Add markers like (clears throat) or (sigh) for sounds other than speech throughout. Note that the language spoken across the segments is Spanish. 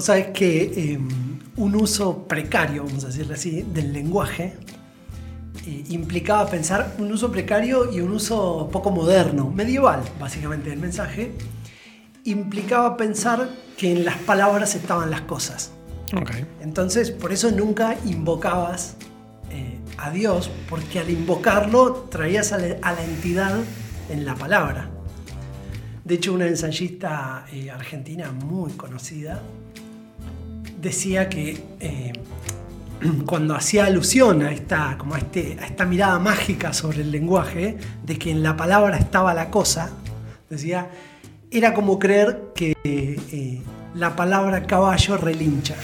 Vos sabés que em, un uso precario, vamos a decirlo así, del lenguaje eh, implicaba pensar un uso precario y un uso poco moderno, medieval, básicamente, del mensaje, implicaba pensar que en las palabras estaban las cosas. Entonces, por eso nunca invocabas eh, a Dios, porque al invocarlo traías a la, entidad en la palabra. De hecho, una ensayista eh, argentina muy conocida decía que eh, (clears throat) cuando hacía alusión a esta, como este, a esta mirada mágica sobre el lenguaje, de que en la palabra estaba la cosa, decía, era como creer que eh, la palabra caballo relincha.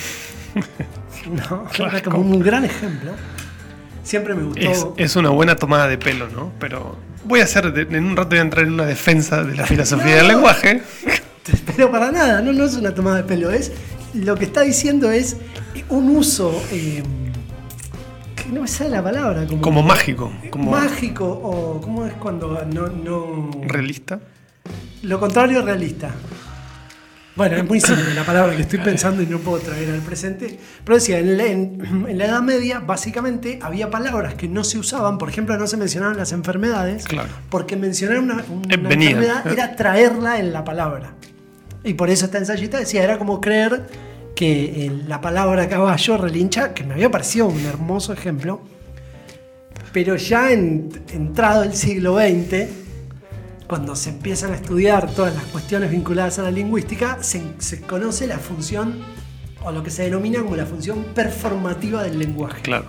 (laughs) ¿No? Era como un gran ejemplo. Siempre me gustó. Es, una buena tomada de pelo, ¿no? Pero voy a hacer, en un rato voy a entrar en una defensa de la (laughs) filosofía del lenguaje. (laughs) Pero para nada, no, no es una tomada de pelo, es lo que está diciendo es un uso. Eh, no me sale la palabra. Como, mágico. Como mágico o. ¿Cómo es cuando no, no. Realista. Lo contrario, realista. Bueno, es muy simple la palabra que estoy pensando y no puedo traer al presente. Pero decía, en la, Edad Media básicamente había palabras que no se usaban, por ejemplo, no se mencionaban las enfermedades, claro. porque mencionar una, enfermedad era traerla en la palabra. Y por eso esta ensayista decía, era como creer que la palabra caballo relincha, que me había parecido un hermoso ejemplo, pero ya en, entrado el siglo XX, cuando se empiezan a estudiar todas las cuestiones vinculadas a la lingüística, se, conoce la función, o lo que se denomina como la función performativa del lenguaje. Claro.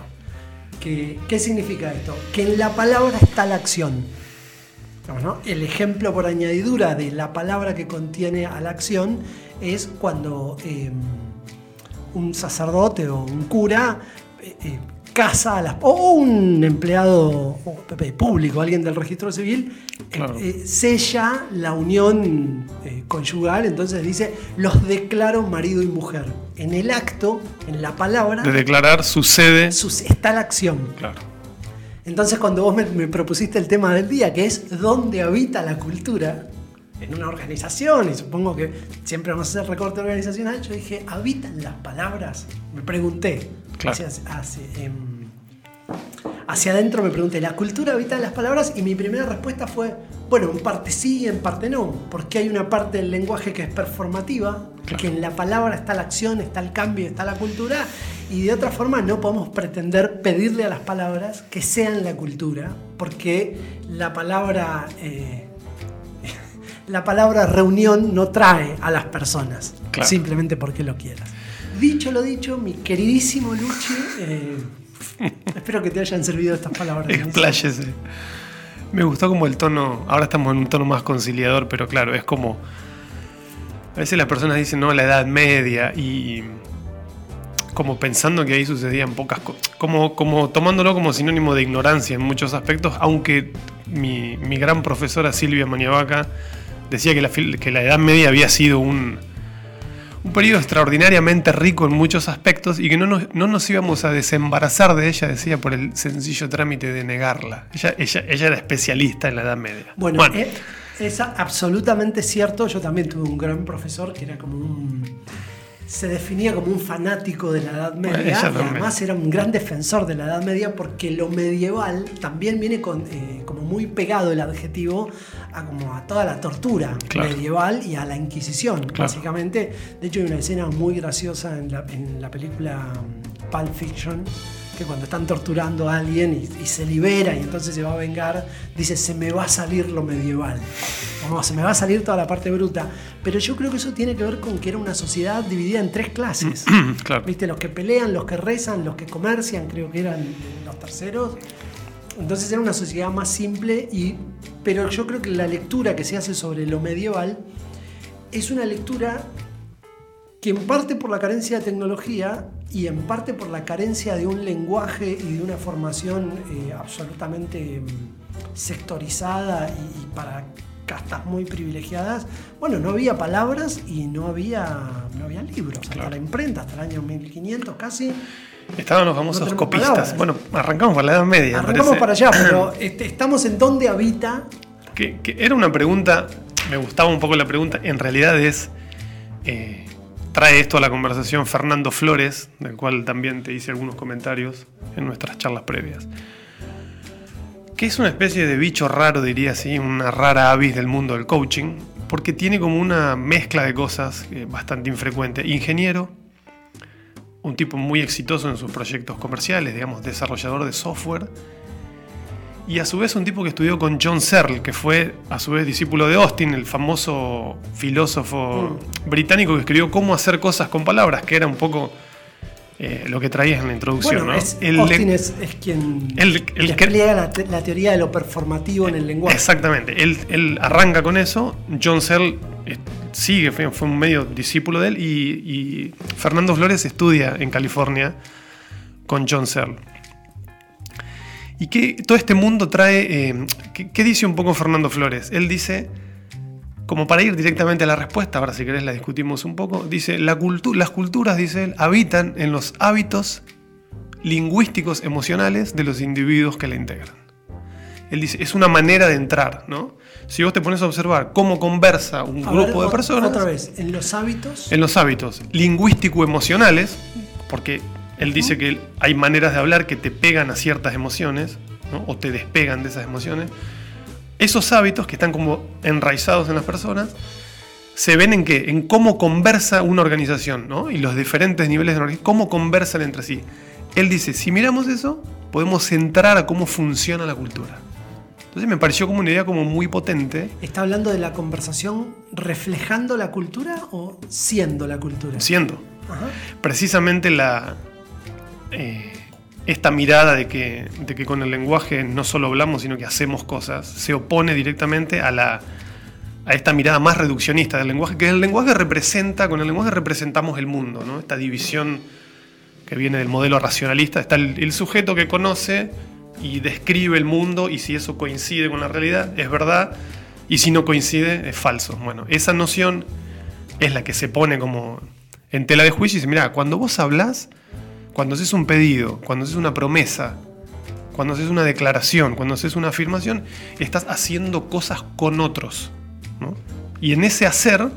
¿Qué, ¿Qué significa esto? Que en la palabra está la acción. El ejemplo por añadidura de la palabra que contiene a la acción es cuando em, un sacerdote o un cura eh, eh, casa a las, o un empleado público, alguien del registro civil, eh, sella la unión conyugal, entonces dice, los declaro marido y mujer. En el acto, en la palabra... De declarar sucede... está la acción. Claro. Entonces cuando vos me, propusiste el tema del día, que es dónde habita la cultura, en una organización, y supongo que siempre vamos a hacer recorte organizacional, yo dije, ¿habitan las palabras? Me pregunté. Claro. Em, hacia, adentro me pregunté, ¿la cultura habita en las palabras? Y mi primera respuesta fue, bueno, en parte sí y en parte no, porque hay una parte del lenguaje que es performativa, que en la palabra está la acción, está el cambio, está la cultura, y de otra forma no podemos pretender pedirle a las palabras que sean la cultura, porque la palabra, eh, (laughs) la palabra reunión no trae a las personas, simplemente porque lo quieras. Dicho lo dicho, mi queridísimo Luchi, eh, espero que te hayan servido estas palabras. Expláyese. Me gustó como el tono, ahora estamos en un tono más conciliador, pero claro, es como... A veces las personas dicen, no, la Edad Media y como pensando que ahí sucedían pocas cosas, como, como tomándolo como sinónimo de ignorancia en muchos aspectos, aunque mi, gran profesora Silvia Maniavaca decía que la, que la Edad Media había sido un, un periodo extraordinariamente rico en muchos aspectos y que no nos, no nos, íbamos a desembarazar de ella, decía, por el sencillo trámite de negarla. Ella, ella, ella era especialista en la Edad Media. Bueno, eh, es absolutamente cierto. Yo también tuve un gran profesor que era como un se definía como un fanático de la Edad Media y además era un gran defensor de la Edad Media porque lo medieval también viene con, eh, como muy pegado el adjetivo a, como a toda la tortura medieval y a la Inquisición, básicamente. De hecho hay una escena muy graciosa en la, en la película um, Pulp Fiction que cuando están torturando a alguien y, se libera y entonces se va a vengar, dice, se me va a salir lo medieval. Como se me va a salir toda la parte bruta. Pero yo creo que eso tiene que ver con que era una sociedad dividida en tres clases. (clears throat) ¿Viste? Los que pelean, los que rezan, los que comercian, creo que eran los terceros. Entonces era una sociedad más simple, y, pero yo creo que la lectura que se hace sobre lo medieval es una lectura que en parte por la carencia de tecnología y en parte por la carencia de un lenguaje y de una formación eh, absolutamente mm, sectorizada y, para castas muy privilegiadas, bueno, no había palabras y no había, no había libros. Hasta la imprenta, hasta el año 1500 casi. Estaban los famosos copistas. Bueno, arrancamos para la Edad Media. Arrancamos para allá, pero (clears throat) este, estamos en dónde habita. Que, era una pregunta, me gustaba un poco la pregunta, en realidad es. Eh, trae esto a la conversación Fernando Flores, del cual también te hice algunos comentarios en nuestras charlas previas. Que es una especie de bicho raro, diría así, una rara avis del mundo del coaching, porque tiene como una mezcla de cosas eh, bastante infrecuente. Ingeniero, un tipo muy exitoso en sus proyectos comerciales, digamos, desarrollador de software, y a su vez un tipo que estudió con John Searle, que fue a su vez discípulo de Austin, el famoso filósofo mm. británico que escribió Cómo hacer cosas con palabras, que era un poco eh, lo que traías en la introducción. ¿no? Austin es, quien el, despliega la, teoría de lo performativo en el lenguaje. Exactamente, él, arranca con eso, John Searle eh, sigue, fue, un medio discípulo de él, y, Fernando Flores estudia en California con John Searle. Y que todo este mundo trae... Eh, ¿qué, dice un poco Fernando Flores? Él dice, como para ir directamente a la respuesta, ahora si querés la discutimos un poco, dice, la las culturas, dice él, habitan en los hábitos lingüísticos emocionales de los individuos que la integran. Él dice, es una manera de entrar, ¿no? Si vos te pones a observar cómo conversa un grupo de personas... Otra vez, en los hábitos... En los hábitos lingüístico-emocionales, porque él dice que hay maneras de hablar que te pegan a ciertas emociones, o te despegan de esas emociones. Esos hábitos que están como enraizados en las personas se ven en qué? En cómo conversa una organización, ¿no? Y los diferentes niveles de organización, cómo conversan entre sí. Él dice, si miramos eso, podemos entrar a cómo funciona la cultura. Entonces me pareció como una idea como muy potente. ¿Está hablando de la conversación reflejando la cultura o siendo la cultura? Siendo. Precisamente la, eh, esta mirada de que, de que con el lenguaje no solo hablamos, sino que hacemos cosas, se opone directamente a, la, a esta mirada más reduccionista del lenguaje, que el lenguaje representa, con el lenguaje representamos el mundo, ¿no? esta división que viene del modelo racionalista, está el, sujeto que conoce y describe el mundo y si eso coincide con la realidad es verdad y si no coincide es falso. Bueno, esa noción es la que se pone como en tela de juicio y dice, mira, cuando vos hablas cuando haces un pedido, cuando haces una promesa, cuando haces una declaración, cuando haces una afirmación, estás haciendo cosas con otros. Y en ese hacer,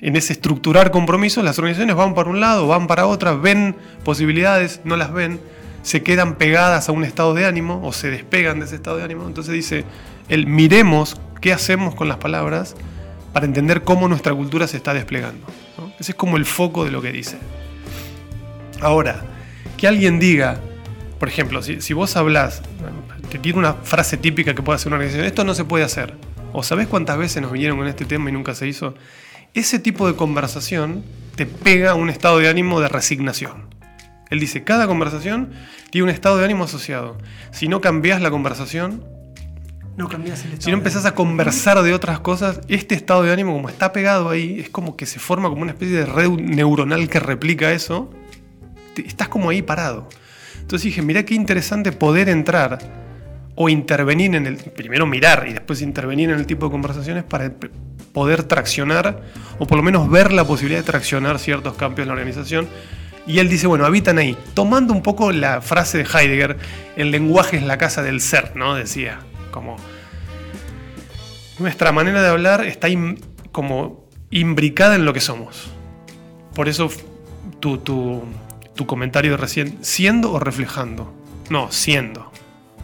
en ese estructurar compromisos, las organizaciones van para un lado, van para otra, ven posibilidades, no las ven, se quedan pegadas a un estado de ánimo o se despegan de ese estado de ánimo. Entonces dice, el miremos qué hacemos con las palabras para entender cómo nuestra cultura se está desplegando. Ese es como el foco de lo que dice. Ahora, que alguien diga, por ejemplo, si, vos hablas, te tiene una frase típica que puede hacer una organización, esto no se puede hacer, o sabés cuántas veces nos vinieron con este tema y nunca se hizo, ese tipo de conversación te pega a un estado de ánimo de resignación. Él dice, cada conversación tiene un estado de ánimo asociado. Si no cambias la conversación, no cambias el estado si no empezás a conversar de otras cosas, este estado de ánimo como está pegado ahí, es como que se forma como una especie de red neuronal que replica eso estás como ahí parado. Entonces dije, mira qué interesante poder entrar o intervenir en el, primero mirar y después intervenir en el tipo de conversaciones para poder traccionar o por lo menos ver la posibilidad de traccionar ciertos cambios en la organización. Y él dice, bueno, habitan ahí. Tomando un poco la frase de Heidegger, el lenguaje es la casa del ser, ¿no? Decía, como nuestra manera de hablar está como imbricada en lo que somos. Por eso tu, tu, tu comentario de recién, siendo o reflejando. No, siendo.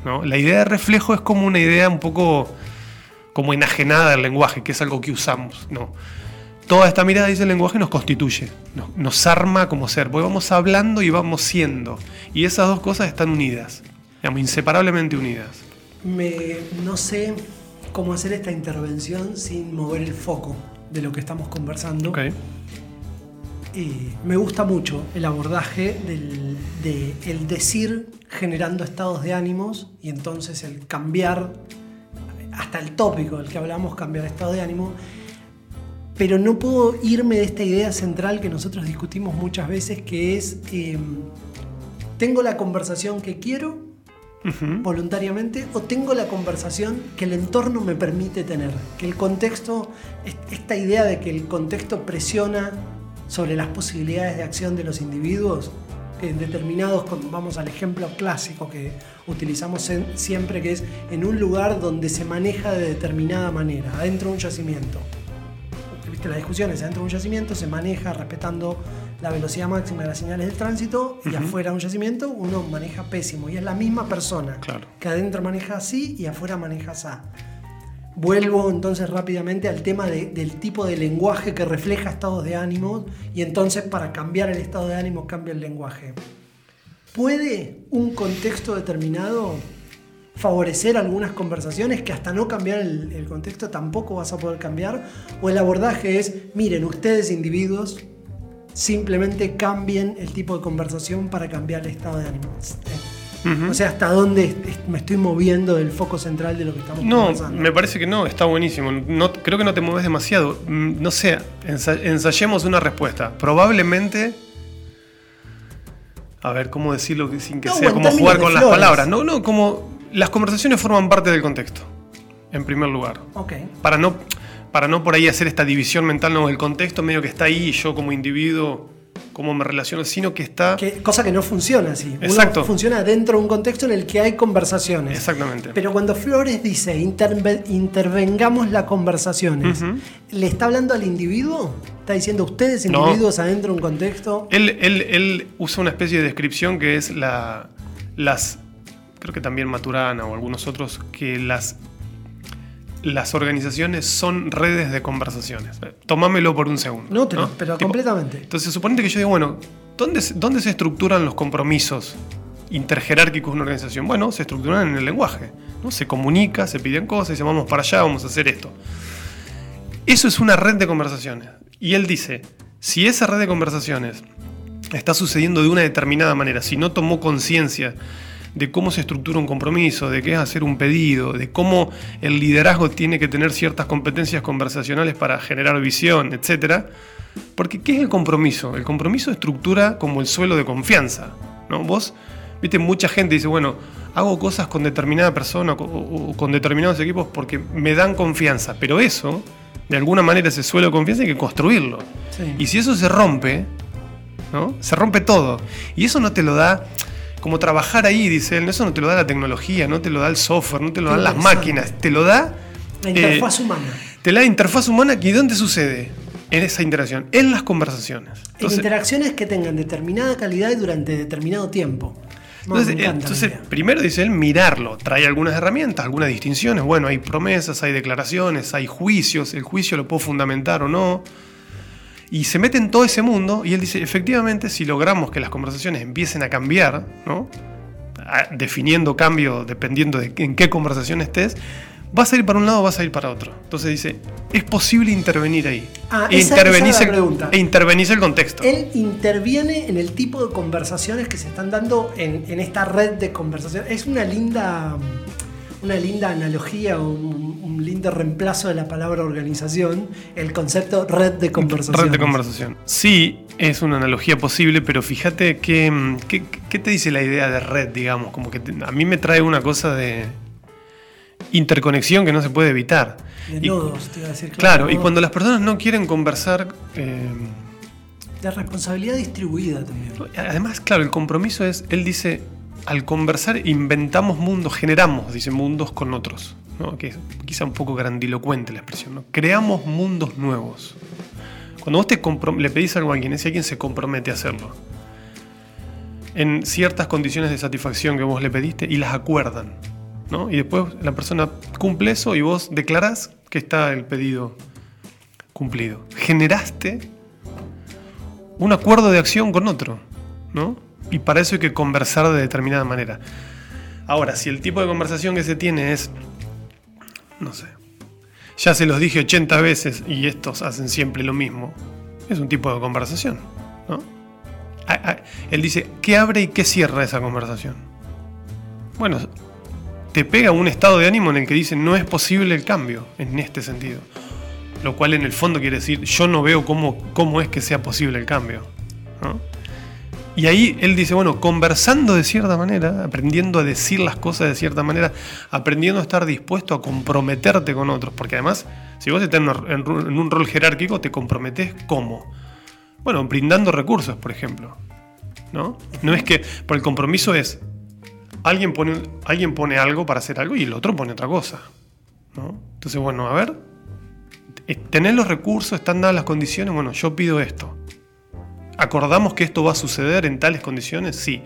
¿no? La idea de reflejo es como una idea un poco como enajenada del lenguaje, que es algo que usamos. No. Toda esta mirada dice el lenguaje nos constituye, nos, arma como ser, porque vamos hablando y vamos siendo. Y esas dos cosas están unidas, digamos, inseparablemente unidas. Me, no sé cómo hacer esta intervención sin mover el foco de lo que estamos conversando. Okay me gusta mucho el abordaje del de el decir generando estados de ánimos y entonces el cambiar, hasta el tópico del que hablamos, cambiar estado de ánimo. Pero no puedo irme de esta idea central que nosotros discutimos muchas veces, que es, em, tengo la conversación que quiero voluntariamente o tengo la conversación que el entorno me permite tener, que el contexto, esta idea de que el contexto presiona sobre las posibilidades de acción de los individuos en determinados, vamos al ejemplo clásico que utilizamos siempre, que es en un lugar donde se maneja de determinada manera, adentro de un yacimiento. La discusión es dentro de un yacimiento, se maneja respetando la velocidad máxima de las señales del tránsito y afuera de un yacimiento uno maneja pésimo. Y es la misma persona que adentro maneja así y afuera maneja así. Vuelvo entonces rápidamente al tema del tipo de lenguaje que refleja estados de ánimo y entonces para cambiar el estado de ánimo cambia el lenguaje. ¿Puede un contexto determinado favorecer algunas conversaciones que hasta no cambiar el, contexto tampoco vas a poder cambiar? ¿O el abordaje es, miren, ustedes individuos simplemente cambien el tipo de conversación para cambiar el estado de ánimo? O sea, hasta dónde me estoy moviendo del foco central de lo que estamos No, me parece que no, está buenísimo. No, creo que no te mueves demasiado. Mm, no sé, ensayemos una respuesta. Probablemente a ver, ¿cómo decirlo sin que sea como jugar con las palabras? No, no, como las conversaciones forman parte del contexto, en primer lugar. Ok. Para no, para no por ahí hacer esta división mental, no, el contexto medio que está ahí y yo como individuo cómo me relaciono, sino que está... cosa que no funciona así. Exacto. funciona dentro de un contexto en el que hay conversaciones. Exactamente. Pero cuando Flores dice intervengamos las conversaciones, ¿le está hablando al individuo? ¿Está diciendo ustedes individuos adentro de un contexto? Él, él, usa una especie de descripción que es la, las... Creo que también Maturana o algunos otros, que las las organizaciones son redes de conversaciones. Tomámelo por un segundo. No, pero completamente. Entonces, suponete que yo digo, bueno, ¿dónde, ¿dónde se estructuran los compromisos interjerárquicos de una organización? Bueno, se estructuran en el lenguaje. ¿no? Se comunica, se piden cosas, dice, vamos para allá, vamos a hacer esto. Eso es una red de conversaciones. Y él dice, si esa red de conversaciones está sucediendo de una determinada manera, si no tomó conciencia de cómo se estructura un compromiso, de qué es hacer un pedido, de cómo el liderazgo tiene que tener ciertas competencias conversacionales para generar visión, etc. Porque ¿qué es el compromiso? El compromiso estructura como el suelo de confianza. ¿no? Vos, viste, mucha gente dice, bueno, hago cosas con determinada persona o, con determinados equipos porque me dan confianza, pero eso, de alguna manera, ese suelo de confianza hay que construirlo. Y si eso se rompe, ¿no? Se rompe todo. Y eso no te lo da como trabajar ahí, dice él, eso no te lo da la tecnología, no te lo da el software, no te lo dan las máquinas, te lo da... La interfaz eh, humana. Te la interfaz humana ¿y dónde sucede? En esa interacción, en las conversaciones. en interacciones que tengan determinada calidad y durante determinado tiempo. entonces, primero dice él, mirarlo. Trae algunas herramientas, algunas distinciones. Bueno, hay promesas, hay declaraciones, hay juicios. El juicio lo puedo fundamentar o no. Y se mete en todo ese mundo y él dice, efectivamente, si logramos que las conversaciones empiecen a cambiar, ¿no? definiendo cambio dependiendo de en qué conversación estés, vas a ir para un lado o vas a ir para otro. Entonces dice, es posible intervenir ahí. Ah, e, intervenís el, e intervenís el contexto. Él interviene en el tipo de conversaciones que se están dando en, en esta red de conversaciones. Es una linda una linda analogía, un, un, lindo reemplazo de la palabra organización, el concepto red de conversación. Red de conversación. Sí, es una analogía posible, pero fíjate que, ¿qué te dice la idea de red, digamos? Como que a mí me trae una cosa de interconexión que no se puede evitar. De nodos, te iba a decir. Claro, y cuando las personas no quieren conversar... Eh, de responsabilidad distribuida también. Además, claro, el compromiso es, él dice, al conversar inventamos mundos, generamos, dice, mundos con otros, que es quizá un poco grandilocuente la expresión, ¿no? creamos mundos nuevos. Cuando vos te le pedís algo a alguien, ese alguien se compromete a hacerlo, en ciertas condiciones de satisfacción que vos le pediste y las acuerdan, ¿no? y después la persona cumple eso y vos declarás que está el pedido cumplido. Generaste un acuerdo de acción con otro, ¿no? Y para eso hay que conversar de determinada manera. Ahora, si el tipo de conversación que se tiene es, no sé, ya se los dije 80 veces y estos hacen siempre lo mismo, es un tipo de conversación, ¿no? Él dice, ¿qué abre y qué cierra esa conversación? Bueno, te pega un estado de ánimo en el que dice, no es posible el cambio en este sentido. Lo cual en el fondo quiere decir, yo no veo cómo, cómo es que sea posible el cambio. ¿no? Y ahí él dice, bueno, conversando de cierta manera, aprendiendo a decir las cosas de cierta manera, aprendiendo a estar dispuesto a comprometerte con otros, porque además, si vos estás en un rol jerárquico, te comprometes cómo? Bueno, brindando recursos, por ejemplo. ¿No? No es que, por el compromiso es, alguien pone, alguien pone algo para hacer algo y el otro pone otra cosa. ¿no? Entonces, bueno, a ver, tener los recursos, están dadas las condiciones, bueno, yo pido esto. ¿Acordamos que esto va a suceder en tales condiciones? Sí.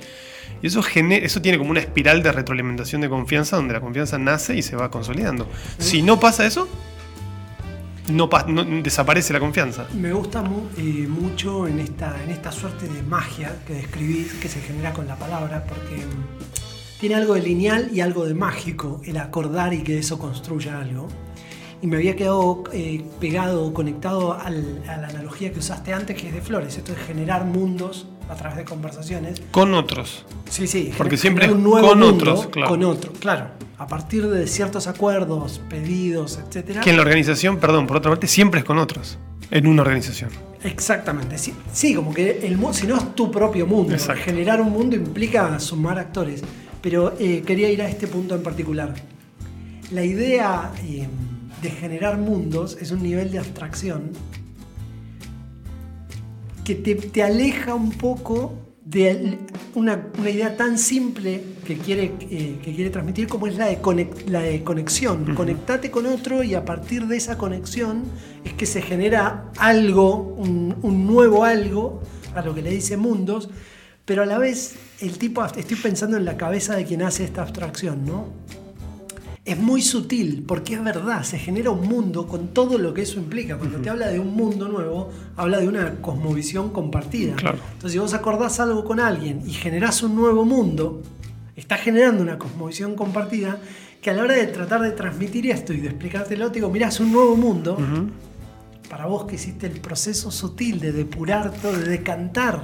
Y eso, eso tiene como una espiral de retroalimentación de confianza donde la confianza nace y se va consolidando. Si no pasa eso, no, desaparece la confianza. Me gusta eh, mucho en esta, en esta suerte de magia que describís, que se genera con la palabra, porque mm, tiene algo de lineal y algo de mágico, el acordar y que eso construya algo. Y me había quedado eh, pegado, conectado a la analogía que usaste antes, que es de flores, esto es generar mundos a través de conversaciones. Con otros. Sí, sí. Porque siempre un nuevo con otros, claro. Con otros, claro a partir de ciertos acuerdos, pedidos, etcétera. Que en la organización, perdón, por otra parte, siempre es con otros, en una organización. Exactamente, sí, como que el si no es tu propio mundo, generar un mundo implica sumar actores. Pero eh, quería ir a este punto en particular. La idea eh, de generar mundos es un nivel de abstracción que te, te aleja un poco de una, idea tan simple que quiere, eh, que quiere transmitir como es la de, la de conexión. Conectate con otro y a partir de esa conexión es que se genera algo, un, un, nuevo algo, a lo que le dice mundos, pero a la vez el tipo, estoy pensando en la cabeza de quien hace esta abstracción, ¿no? Es muy sutil, porque es verdad, se genera un mundo con todo lo que eso implica. Cuando te habla de un mundo nuevo, habla de una cosmovisión compartida. Entonces, si vos acordás algo con alguien y generás un nuevo mundo, estás generando una cosmovisión compartida que a la hora de tratar de transmitir esto y de explicártelo, te digo, mirás un nuevo mundo. Para vos que hiciste el proceso sutil de depurar todo, de decantar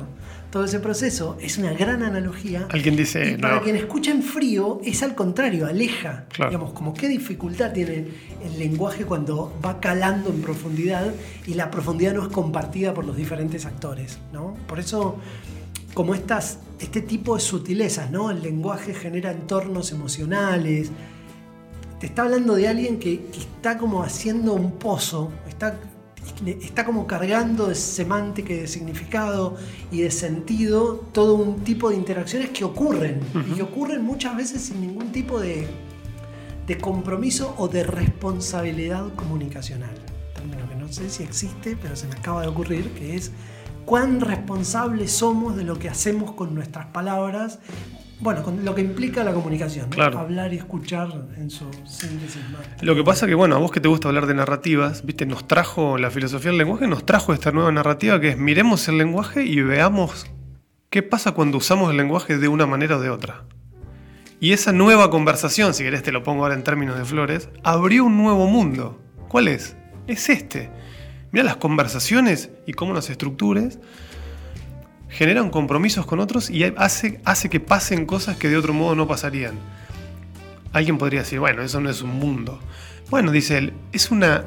todo ese proceso es una gran analogía. Alguien dice. Y para quien escucha en frío, es al contrario, aleja. Digamos, como qué dificultad tiene el lenguaje cuando va calando en profundidad y la profundidad no es compartida por los diferentes actores. ¿no? Por eso, como estas, este tipo de sutilezas, ¿no? El lenguaje genera entornos emocionales. Te está hablando de alguien que, que está como haciendo un pozo, está está como cargando de semántica y de significado y de sentido todo un tipo de interacciones que ocurren y que ocurren muchas veces sin ningún tipo de, de compromiso o de responsabilidad comunicacional. Término que no sé si existe, pero se me acaba de ocurrir, que es cuán responsables somos de lo que hacemos con nuestras palabras bueno, con lo que implica la comunicación, hablar y escuchar en su síntesis Lo que pasa que, bueno, a vos que te gusta hablar de narrativas, viste, nos trajo la filosofía del lenguaje, nos trajo esta nueva narrativa que es miremos el lenguaje y veamos qué pasa cuando usamos el lenguaje de una manera o de otra. Y esa nueva conversación, si querés te lo pongo ahora en términos de flores, abrió un nuevo mundo. ¿Cuál es? Es este. Mira las conversaciones y cómo las estructures generan compromisos con otros y hace, hace que pasen cosas que de otro modo no pasarían. Alguien podría decir, bueno, eso no es un mundo. Bueno, dice él, es una.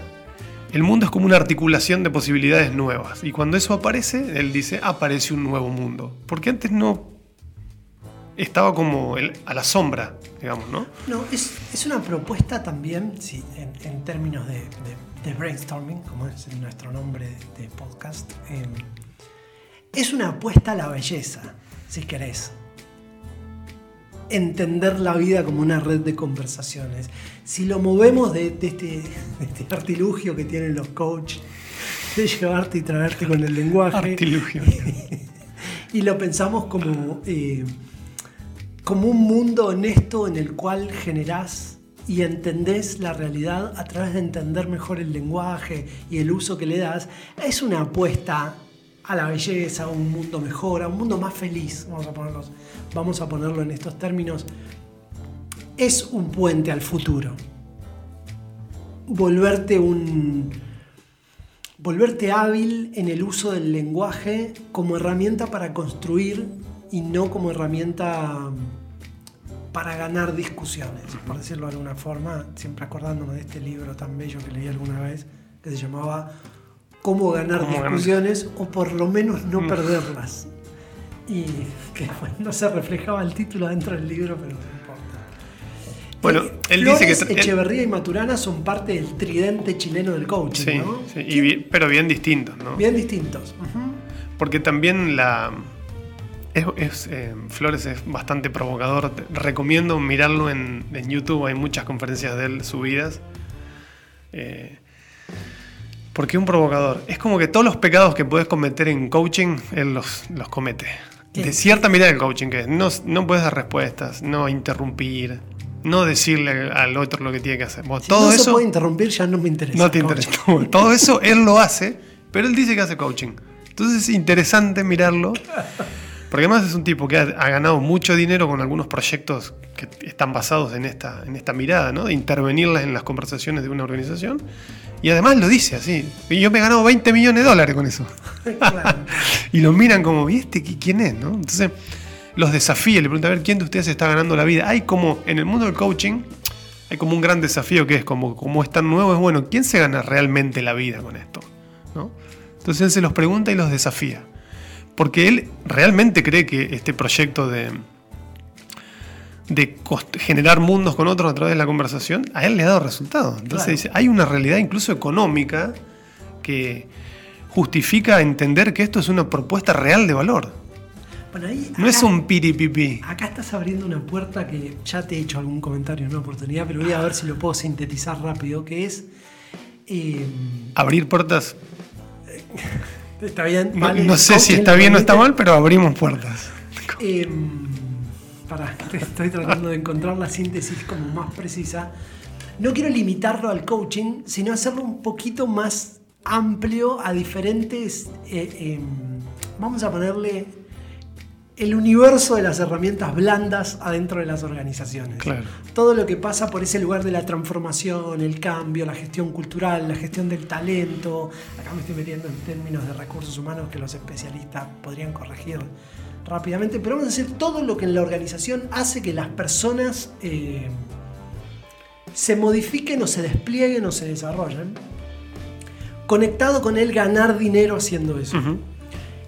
El mundo es como una articulación de posibilidades nuevas. Y cuando eso aparece, él dice, aparece un nuevo mundo. Porque antes no. Estaba como a la sombra, digamos, ¿no? No, es, una propuesta también, sí, en, términos de, brainstorming, como es nuestro nombre de podcast. Es una apuesta a la belleza, si querés. Entender la vida como una red de conversaciones. Si lo movemos de, este, este, artilugio que tienen los coaches, de llevarte y traerte con el lenguaje. Artilugio. (laughs) y lo pensamos como, eh, como un mundo honesto en el cual generás y entendés la realidad a través de entender mejor el lenguaje y el uso que le das, es una apuesta a la belleza, a un mundo mejor, a un mundo más feliz, vamos a, ponerlos, vamos a ponerlo en estos términos, es un puente al futuro. Volverte un. Volverte hábil en el uso del lenguaje como herramienta para construir y no como herramienta para ganar discusiones, por decirlo de alguna forma, siempre acordándome de este libro tan bello que leí alguna vez, que se llamaba cómo ganar discusiones o por lo menos no mm. perderlas. Y que (laughs) no se reflejaba el título dentro del libro, pero no importa. Bueno, eh, dice que. Echeverría y Maturana son parte del tridente chileno del coaching, ¿no? Sí, pero bien distintos, ¿no? Bien distintos. Porque también la. Es, eh, Flores es bastante provocador. Recomiendo mirarlo en, en, YouTube. Hay muchas conferencias de él subidas. Eh, ¿Por qué un provocador? Es como que todos los pecados que puedes cometer en coaching, él los, los comete. De cierta mirada del coaching, que no, no puedes dar respuestas, no interrumpir, no decirle al otro lo que tiene que hacer. si todo no eso se puede interrumpir, ya no me interesa. No te interesa. todo eso él lo hace, pero él dice que hace coaching. Entonces es interesante mirarlo. Porque además es un tipo que ha, ganado mucho dinero con algunos proyectos que están basados en esta, en esta mirada, ¿no? De intervenirlas en las conversaciones de una organización. Y además lo dice así. Y yo me he ganado 20 millones de dólares con eso. (laughs) y lo miran como, ¿y este quién es? ¿no? Entonces los desafía, le pregunta a ver quién de ustedes está ganando la vida. Hay como, en el mundo del coaching, hay como un gran desafío que es como, como es tan nuevo, es bueno, ¿quién se gana realmente la vida con esto? ¿No? Entonces él se los pregunta y los desafía. Porque él realmente cree que este proyecto de, de generar mundos con otros a través de la conversación, a él le ha dado resultados. Entonces dice, hay una realidad incluso económica que justifica entender que esto es una propuesta real de valor. no es un piripipi. Acá estás abriendo una puerta que ya te he hecho algún comentario en una oportunidad, pero voy a ver si lo puedo sintetizar rápido, que es... Eh, Abrir puertas. (laughs) Está bien. no, sé si está bien o está mal, pero abrimos puertas. Eh, para, (laughs) estoy tratando de encontrar la síntesis como más precisa. No quiero limitarlo al coaching, sino hacerlo un poquito más amplio a diferentes, eh, em, vamos a ponerle el universo de las herramientas blandas adentro de las organizaciones. Todo lo que pasa por ese lugar de la transformación, el cambio, la gestión cultural, la gestión del talento. Acá me estoy metiendo en términos de recursos humanos que los especialistas podrían corregir rápidamente, pero vamos a decir todo lo que en la organización hace que las personas eh, se modifiquen o se desplieguen o se desarrollen, conectado con el ganar dinero haciendo eso.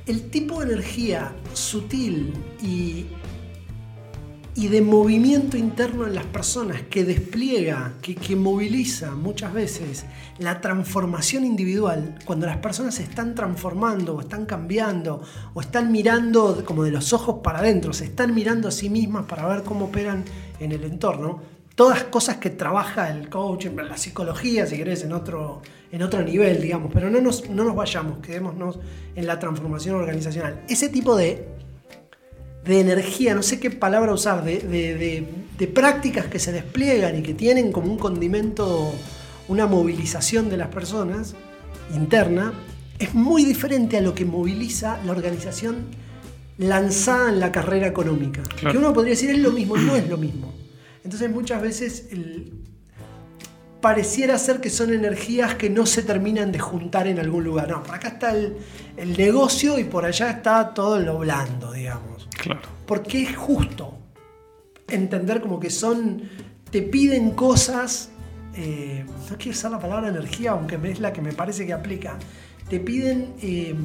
El tipo de energía sutil y y de movimiento interno en las personas que despliega, que, moviliza muchas veces la transformación individual, cuando las personas se están transformando o están cambiando o están mirando como de los ojos para adentro, se están mirando a sí mismas para ver cómo operan en el entorno, todas cosas que trabaja el coach, la psicología, si querés, en otro, en otro nivel, digamos, pero no nos, no nos vayamos, quedémonos en la transformación organizacional. Ese tipo de de energía, no sé qué palabra usar, de, prácticas que se despliegan y que tienen como un condimento, una movilización de las personas interna, es muy diferente a lo que moviliza la organización lanzada en la carrera económica. Que uno podría decir es lo mismo, no es lo mismo. Entonces muchas veces pareciera ser que son energías que no se terminan de juntar en algún lugar. No, por acá está el, el negocio y por allá está todo lo blando, digamos. Porque es justo entender como que son, te piden cosas, eh, no quiero usar la palabra energía, aunque es la que me parece que aplica, te piden eh,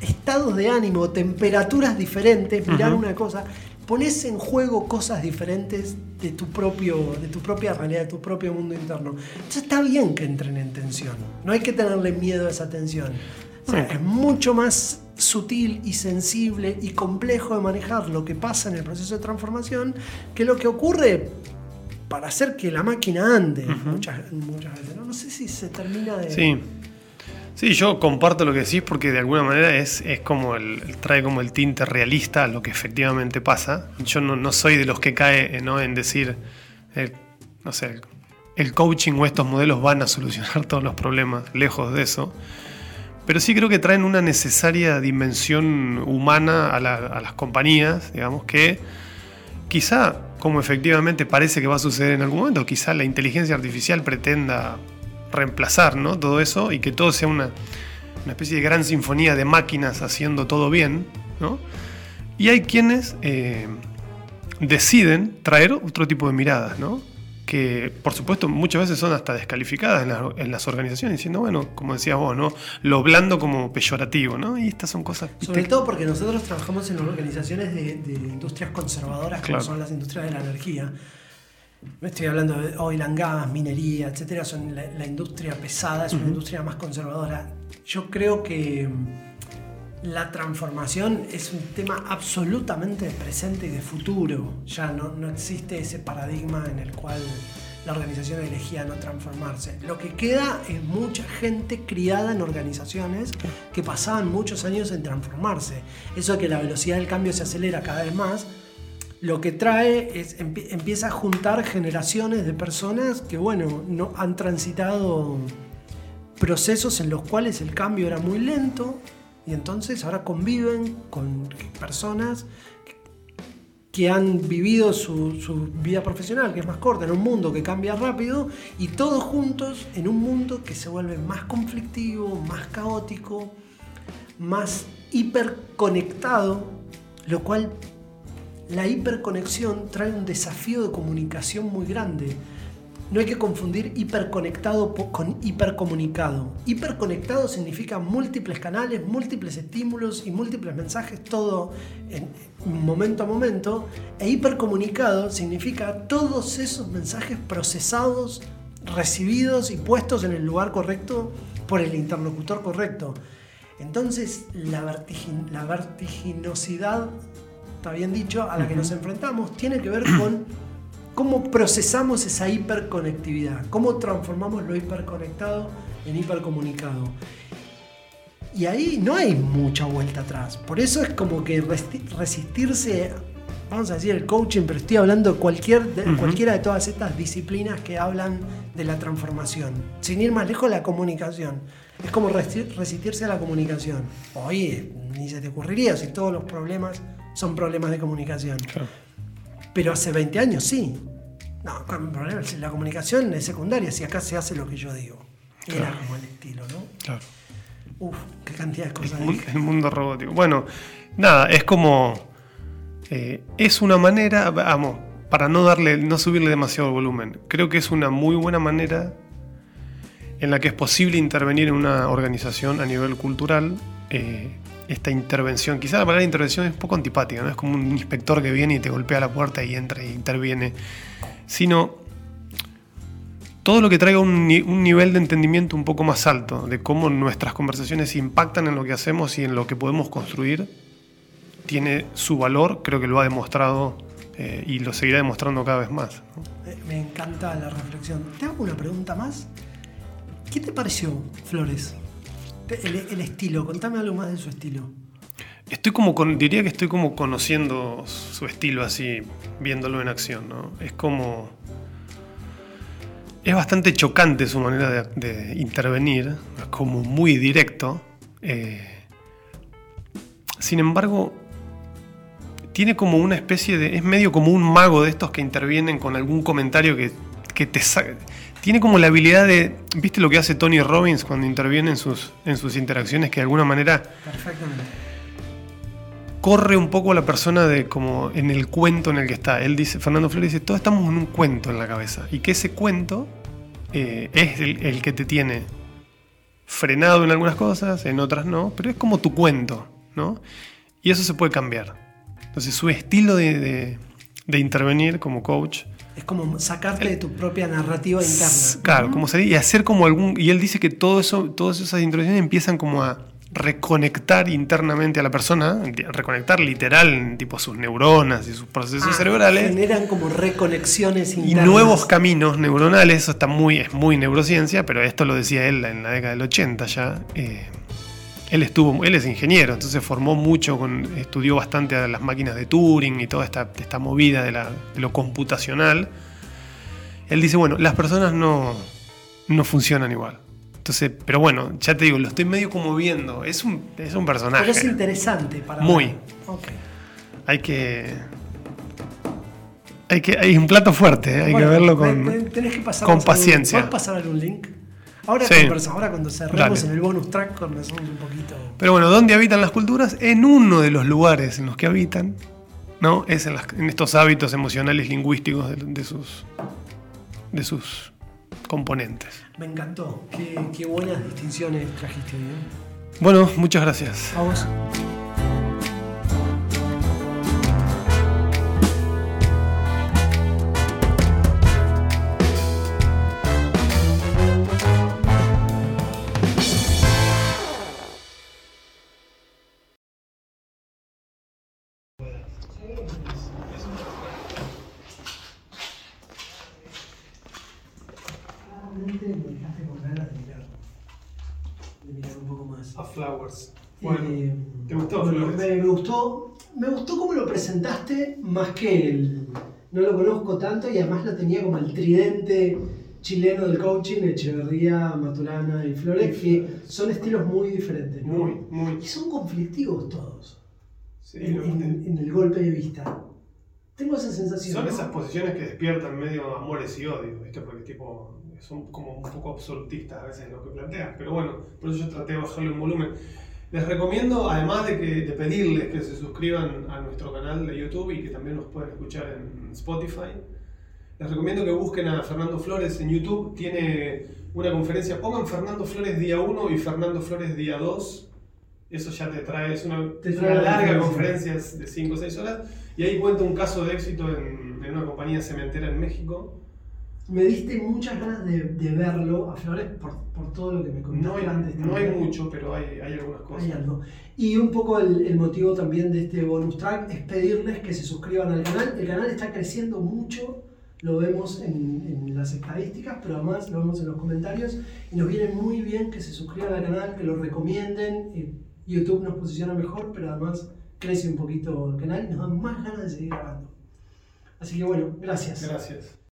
estados de ánimo, temperaturas diferentes, mirar una cosa, pones en juego cosas diferentes de tu, propio, de tu propia realidad, de tu propio mundo interno. Entonces está bien que entren en tensión, no hay que tenerle miedo a esa tensión. es mucho más sutil y sensible y complejo de manejar lo que pasa en el proceso de transformación que lo que ocurre para hacer que la máquina ande muchas, veces. ¿no? sé si se termina de... Sí. Sí, yo comparto lo que decís porque de alguna manera es, es como el, trae como el tinte realista a lo que efectivamente pasa. Yo no, soy de los que cae ¿no? en decir, eh, no sé, el coaching o estos modelos van a solucionar (laughs) todos los problemas, lejos de eso. Pero sí creo que traen una necesaria dimensión humana a, las compañías, digamos, que quizá, como efectivamente parece que va a suceder en algún momento, quizá la inteligencia artificial pretenda reemplazar ¿no? todo eso y que todo sea una, especie de gran sinfonía de máquinas haciendo todo bien. ¿no? Y hay quienes eh, deciden traer otro tipo de miradas, ¿no? que por supuesto muchas veces son hasta descalificadas en, las organizaciones, diciendo, bueno, como decías vos, ¿no? Lo blando como peyorativo, ¿no? Y estas son cosas... Sobre todo porque nosotros trabajamos en organizaciones de, industrias conservadoras, como son las industrias de la energía. No estoy hablando de oil and gas, minería, etcétera, son la, industria pesada, es una industria más conservadora. Yo creo que la transformación es un tema absolutamente presente y de futuro. Ya no, no existe ese paradigma en el cual la organización elegía no transformarse. Lo que queda es mucha gente criada en organizaciones que pasaban muchos años en transformarse. Eso de que la velocidad del cambio se acelera cada vez más, lo que trae es empieza a juntar generaciones de personas que, bueno, no han transitado procesos en los cuales el cambio era muy lento y entonces ahora conviven con personas que han vivido su, vida profesional, que es más corta, en un mundo que cambia rápido, y todos juntos en un mundo que se vuelve más conflictivo, más caótico, más hiperconectado, lo cual la hiperconexión trae un desafío de comunicación muy grande no hay que confundir hiperconectado con hipercomunicado. Hiperconectado significa múltiples canales, múltiples estímulos y múltiples mensajes, todo en momento a momento. E hipercomunicado significa todos esos mensajes procesados, recibidos y puestos en el lugar correcto por el interlocutor correcto. Entonces, la, vertiginosidad, está bien dicho, a la que nos enfrentamos, tiene que ver con (clears throat) cómo procesamos esa hiperconectividad, cómo transformamos lo hiperconectado en hipercomunicado. Y ahí no hay mucha vuelta atrás. Por eso es como que resistirse, vamos a decir el coaching, pero estoy hablando de, cualquier, cualquiera de todas estas disciplinas que hablan de la transformación. Sin ir más lejos, la comunicación. Es como resistirse a la comunicación. Oye, ni se te ocurriría si todos los problemas son problemas de comunicación. Pero hace 20 años sí. No, la comunicación es secundaria, si acá se hace lo que yo digo. Era como el estilo, ¿no? Claro. Uf, qué cantidad de cosas. El, el mundo robótico. Bueno, nada, es como. Eh, es una manera, vamos, para no darle, no subirle demasiado volumen. Creo que es una muy buena manera en la que es posible intervenir en una organización a nivel cultural eh, esta intervención. Quizá la palabra intervención es un poco antipática, ¿no? Es como un inspector que viene y te golpea la puerta y entra e interviene. Sino todo lo que traiga un, nivel de entendimiento un poco más alto de cómo nuestras conversaciones impactan en lo que hacemos y en lo que podemos construir, tiene su valor, creo que lo ha demostrado eh, y lo seguirá demostrando cada vez más. Me encanta la reflexión. ¿Te hago una pregunta más? ¿Qué te pareció, Flores? El, estilo, contame algo más de su estilo. Estoy como diría que estoy como conociendo su estilo así, viéndolo en acción, ¿no? Es como. Es bastante chocante su manera de, intervenir, es como muy directo. Eh, sin embargo, tiene como una especie de. Es medio como un mago de estos que intervienen con algún comentario que, que te saca tiene como la habilidad de, ¿viste lo que hace Tony Robbins cuando interviene en sus, en sus interacciones? Que de alguna manera corre un poco a la persona de como en el cuento en el que está. Él dice, Fernando Flores dice, todos estamos en un cuento en la cabeza. Y que ese cuento eh, es el, que te tiene frenado en algunas cosas, en otras no, pero es como tu cuento, ¿no? Y eso se puede cambiar. Entonces su estilo de intervenir como coach es como sacarte de tu propia narrativa interna. Claro, como y hacer como algún. Y él dice que todo eso, todas esas introducciones empiezan como a reconectar internamente a la persona, reconectar literal, tipo sus neuronas y sus procesos ah, cerebrales. Generan como reconexiones internas. Y nuevos caminos neuronales, eso está muy, es muy neurociencia, pero esto lo decía él en la década del 80 ya. Eh, él estuvo, él es ingeniero, entonces formó mucho, con, estudió bastante a las máquinas de Turing y toda esta, esta movida de, lo computacional. Él dice, bueno, las personas no, no funcionan igual. Entonces, pero bueno, ya te digo, lo estoy medio como viendo. Es un, es un personaje. Pero es interesante para Muy. Hay que. Hay que. Hay un plato fuerte, ¿eh? hay que verlo con, con paciencia. ¿Puedes pasar algún link? Ahora, ahora cuando cerremos en el bonus track conversamos un poquito. Pero bueno, ¿dónde habitan las culturas? En uno de los lugares en los que habitan, ¿no? Es en, estos hábitos emocionales lingüísticos de, sus, de sus componentes. Me encantó. Qué, buenas distinciones trajiste. ¿eh? Bueno, muchas gracias. A vos. Presentaste, más que el. No lo conozco tanto y además lo tenía como el tridente chileno del coaching, Echeverría, Maturana y Flores, que son estilos muy diferentes. Muy, muy. Y son conflictivos todos. Sí, en, el golpe de vista. Tengo esa sensación. Son esas posiciones que despiertan medio amores y odios, ¿viste? Porque tipo, son como un poco absolutistas a veces lo que plantean. Pero bueno, por eso yo traté de bajarle un volumen. Les recomiendo, además de, que, de pedirles que se suscriban a nuestro canal de YouTube y que también nos pueden escuchar en Spotify, les recomiendo que busquen a Fernando Flores en YouTube. Tiene una conferencia, pongan Fernando Flores día 1 y Fernando Flores día 2. Eso ya te trae, es una, larga conferencia de 5 o 6 horas. Y ahí cuenta un caso de éxito en, en una compañía cementera en México me diste muchas ganas de, verlo a Flores por, por, todo lo que me contaste no antes. No hay mucho, pero hay, hay, algunas cosas. Hay algo. Y un poco el, el, motivo también de este bonus track es pedirles que se suscriban al canal. El canal está creciendo mucho, lo vemos en, en, las estadísticas, pero además lo vemos en los comentarios. Y nos viene muy bien que se suscriban al canal, que lo recomienden. Eh, YouTube nos posiciona mejor, pero además crece un poquito el canal y nos da más ganas de seguir grabando. Así que bueno, gracias. Gracias.